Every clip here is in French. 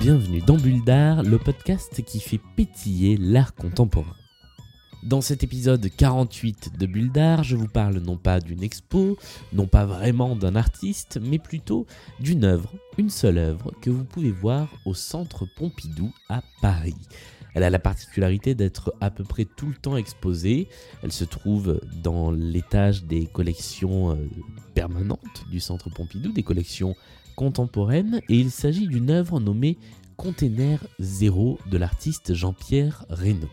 Bienvenue dans Bulle d'Art, le podcast qui fait pétiller l'art contemporain. Dans cet épisode 48 de Bulle d'Art, je vous parle non pas d'une expo, non pas vraiment d'un artiste, mais plutôt d'une œuvre, une seule œuvre, que vous pouvez voir au Centre Pompidou à Paris. Elle a la particularité d'être à peu près tout le temps exposée. Elle se trouve dans l'étage des collections euh, permanentes du Centre Pompidou, des collections contemporaines, et il s'agit d'une œuvre nommée Container Zéro de l'artiste Jean-Pierre Reynaud.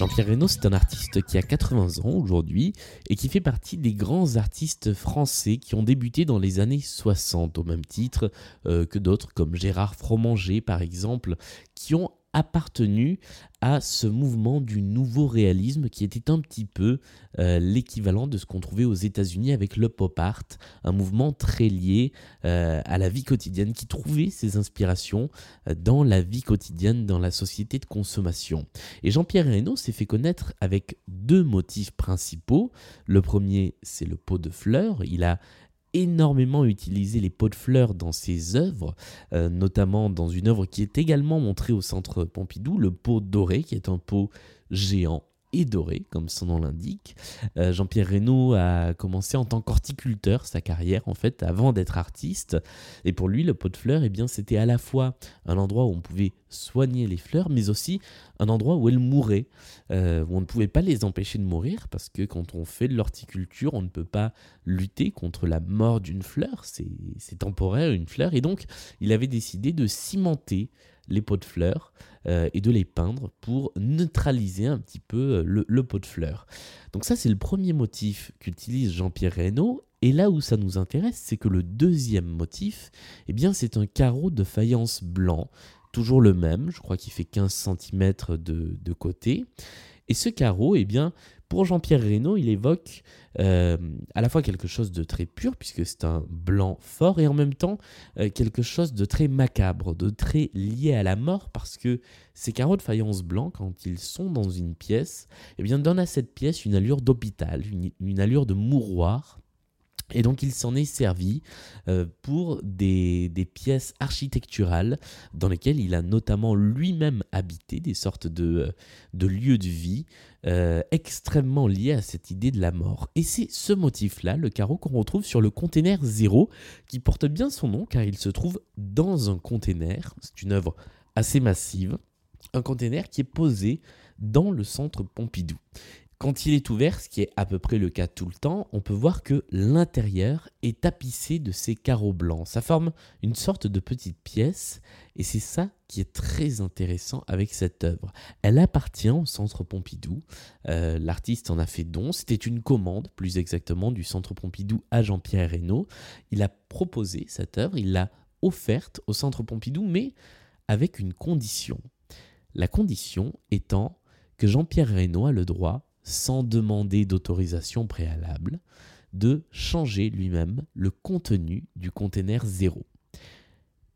Jean-Pierre Reynaud, c'est un artiste qui a 80 ans aujourd'hui et qui fait partie des grands artistes français qui ont débuté dans les années 60 au même titre euh, que d'autres comme Gérard Fromanger par exemple, qui ont appartenu à ce mouvement du nouveau réalisme qui était un petit peu euh, l'équivalent de ce qu'on trouvait aux États-Unis avec le pop art, un mouvement très lié euh, à la vie quotidienne qui trouvait ses inspirations euh, dans la vie quotidienne, dans la société de consommation. Et Jean-Pierre Reynaud s'est fait connaître avec deux motifs principaux. Le premier, c'est le pot de fleurs. Il a énormément utilisé les pots de fleurs dans ses œuvres, euh, notamment dans une œuvre qui est également montrée au centre Pompidou, le pot doré, qui est un pot géant et doré, comme son nom l'indique. Euh, Jean-Pierre Reynaud a commencé en tant qu'horticulteur sa carrière, en fait, avant d'être artiste. Et pour lui, le pot de fleurs, eh bien, c'était à la fois un endroit où on pouvait soigner les fleurs, mais aussi un endroit où elles mouraient, euh, où on ne pouvait pas les empêcher de mourir, parce que quand on fait de l'horticulture, on ne peut pas lutter contre la mort d'une fleur, c'est temporaire une fleur, et donc il avait décidé de cimenter les pots de fleurs euh, et de les peindre pour neutraliser un petit peu euh, le, pot de fleurs. Donc ça c'est le premier motif qu'utilise Jean-Pierre Reynaud et là où ça nous intéresse, c'est que le deuxième motif, eh bien, c'est un carreau de faïence blanc, toujours le même, je crois qu'il fait 15 cm de, de côté. Et ce carreau, eh bien, pour Jean-Pierre Reynaud, il évoque euh, à la fois quelque chose de très pur, puisque c'est un blanc fort, et en même temps euh, quelque chose de très macabre, de très lié à la mort, parce que ces carreaux de faïence blanc, quand ils sont dans une pièce, eh bien, donnent à cette pièce une allure d'hôpital, une, une allure de mouroir, et donc il s'en est servi euh, pour des, pièces architecturales dans lesquelles il a notamment lui-même habité, des sortes de, euh, lieux de vie euh, extrêmement liés à cette idée de la mort. Et c'est ce motif-là, le carreau qu'on retrouve sur le container zéro, qui porte bien son nom car il se trouve dans un container. C'est une œuvre assez massive. Un container qui est posé dans le centre Pompidou. Quand il est ouvert, ce qui est à peu près le cas tout le temps, on peut voir que l'intérieur est tapissé de ces carreaux blancs. Ça forme une sorte de petite pièce et c'est ça qui est très intéressant avec cette œuvre. Elle appartient au Centre Pompidou. Euh, L'artiste en a fait don. C'était une commande, plus exactement, du Centre Pompidou à Jean-Pierre Reynaud. Il a proposé cette œuvre, il l'a offerte au Centre Pompidou, mais avec une condition. La condition étant que Jean-Pierre Reynaud a le droit sans demander d'autorisation préalable, de changer lui-même le contenu du container zéro.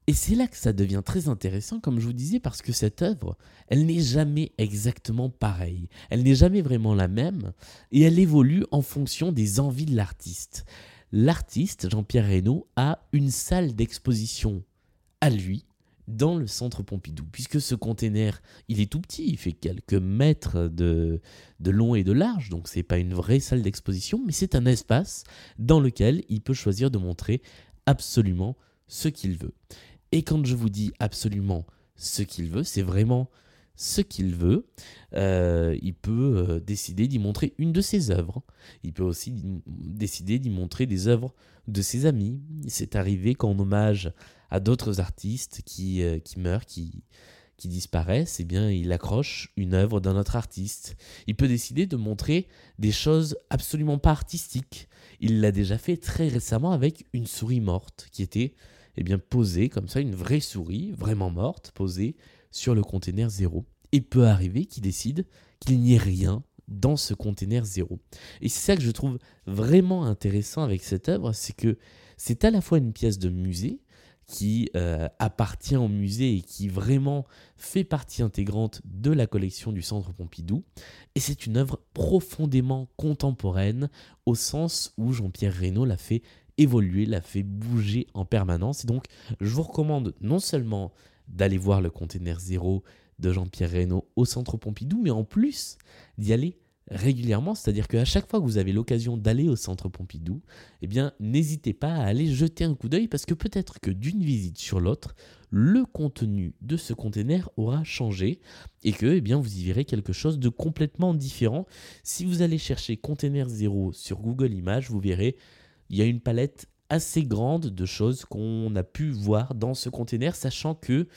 Et c'est là que ça devient très intéressant, comme je vous disais, parce que cette œuvre, elle n'est jamais exactement pareille. Elle n'est jamais vraiment la même, et elle évolue en fonction des envies de l'artiste. L'artiste, Jean-Pierre Reynaud, a une salle d'exposition à lui, dans le centre Pompidou, puisque ce container, il est tout petit, il fait quelques mètres de, de long et de large, donc c'est pas une vraie salle d'exposition, mais c'est un espace dans lequel il peut choisir de montrer absolument ce qu'il veut. Et quand je vous dis absolument ce qu'il veut, c'est vraiment ce qu'il veut. Euh, il peut euh, décider d'y montrer une de ses œuvres. Il peut aussi décider d'y montrer des œuvres de ses amis. C'est arrivé qu'en hommage à d'autres artistes qui, euh, qui meurent, qui, qui disparaissent, eh bien, il accroche une œuvre d'un autre artiste. Il peut décider de montrer des choses absolument pas artistiques. Il l'a déjà fait très récemment avec une souris morte qui était eh bien, posée comme ça, une vraie souris, vraiment morte, posée sur le container zéro. et peut arriver qu'il décide qu'il n'y ait rien dans ce container zéro. Et c'est ça que je trouve vraiment intéressant avec cette œuvre, c'est que c'est à la fois une pièce de musée qui euh, appartient au musée et qui vraiment fait partie intégrante de la collection du Centre Pompidou. Et c'est une œuvre profondément contemporaine au sens où Jean-Pierre Reynaud l'a fait évoluer, l'a fait bouger en permanence. Et donc, je vous recommande non seulement d'aller voir le container zéro de Jean-Pierre Reynaud au Centre Pompidou, mais en plus d'y aller régulièrement, c'est-à-dire qu'à chaque fois que vous avez l'occasion d'aller au centre Pompidou, eh bien n'hésitez pas à aller jeter un coup d'œil parce que peut-être que d'une visite sur l'autre, le contenu de ce container aura changé et que eh bien vous y verrez quelque chose de complètement différent. Si vous allez chercher container 0 sur Google Images, vous verrez il y a une palette assez grande de choses qu'on a pu voir dans ce container sachant que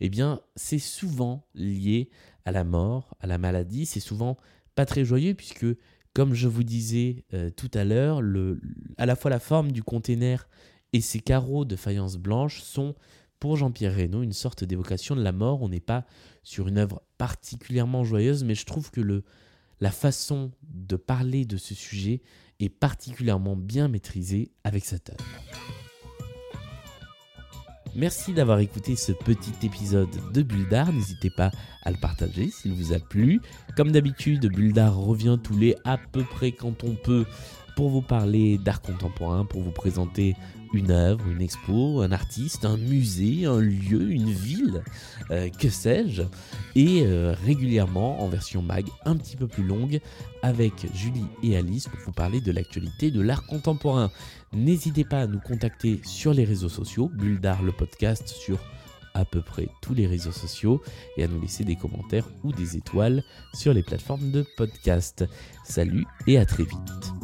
eh bien c'est souvent lié à la mort, à la maladie, c'est souvent pas très joyeux puisque, comme je vous disais euh, tout à l'heure, à la fois la forme du container et ses carreaux de faïence blanche sont pour Jean-Pierre Reynaud une sorte d'évocation de la mort. On n'est pas sur une œuvre particulièrement joyeuse, mais je trouve que le, la façon de parler de ce sujet est particulièrement bien maîtrisée avec cette œuvre. Merci d'avoir écouté ce petit épisode de Bulldar. N'hésitez pas à le partager s'il vous a plu. Comme d'habitude, Bulldar revient tous les à peu près quand on peut pour vous parler d'art contemporain, pour vous présenter une œuvre, une expo, un artiste, un musée, un lieu, une ville, euh, que sais-je, et euh, régulièrement en version mag un petit peu plus longue avec Julie et Alice pour vous parler de l'actualité de l'art contemporain. N'hésitez pas à nous contacter sur les réseaux sociaux, Bulldar le podcast sur à peu près tous les réseaux sociaux et à nous laisser des commentaires ou des étoiles sur les plateformes de podcast. Salut et à très vite.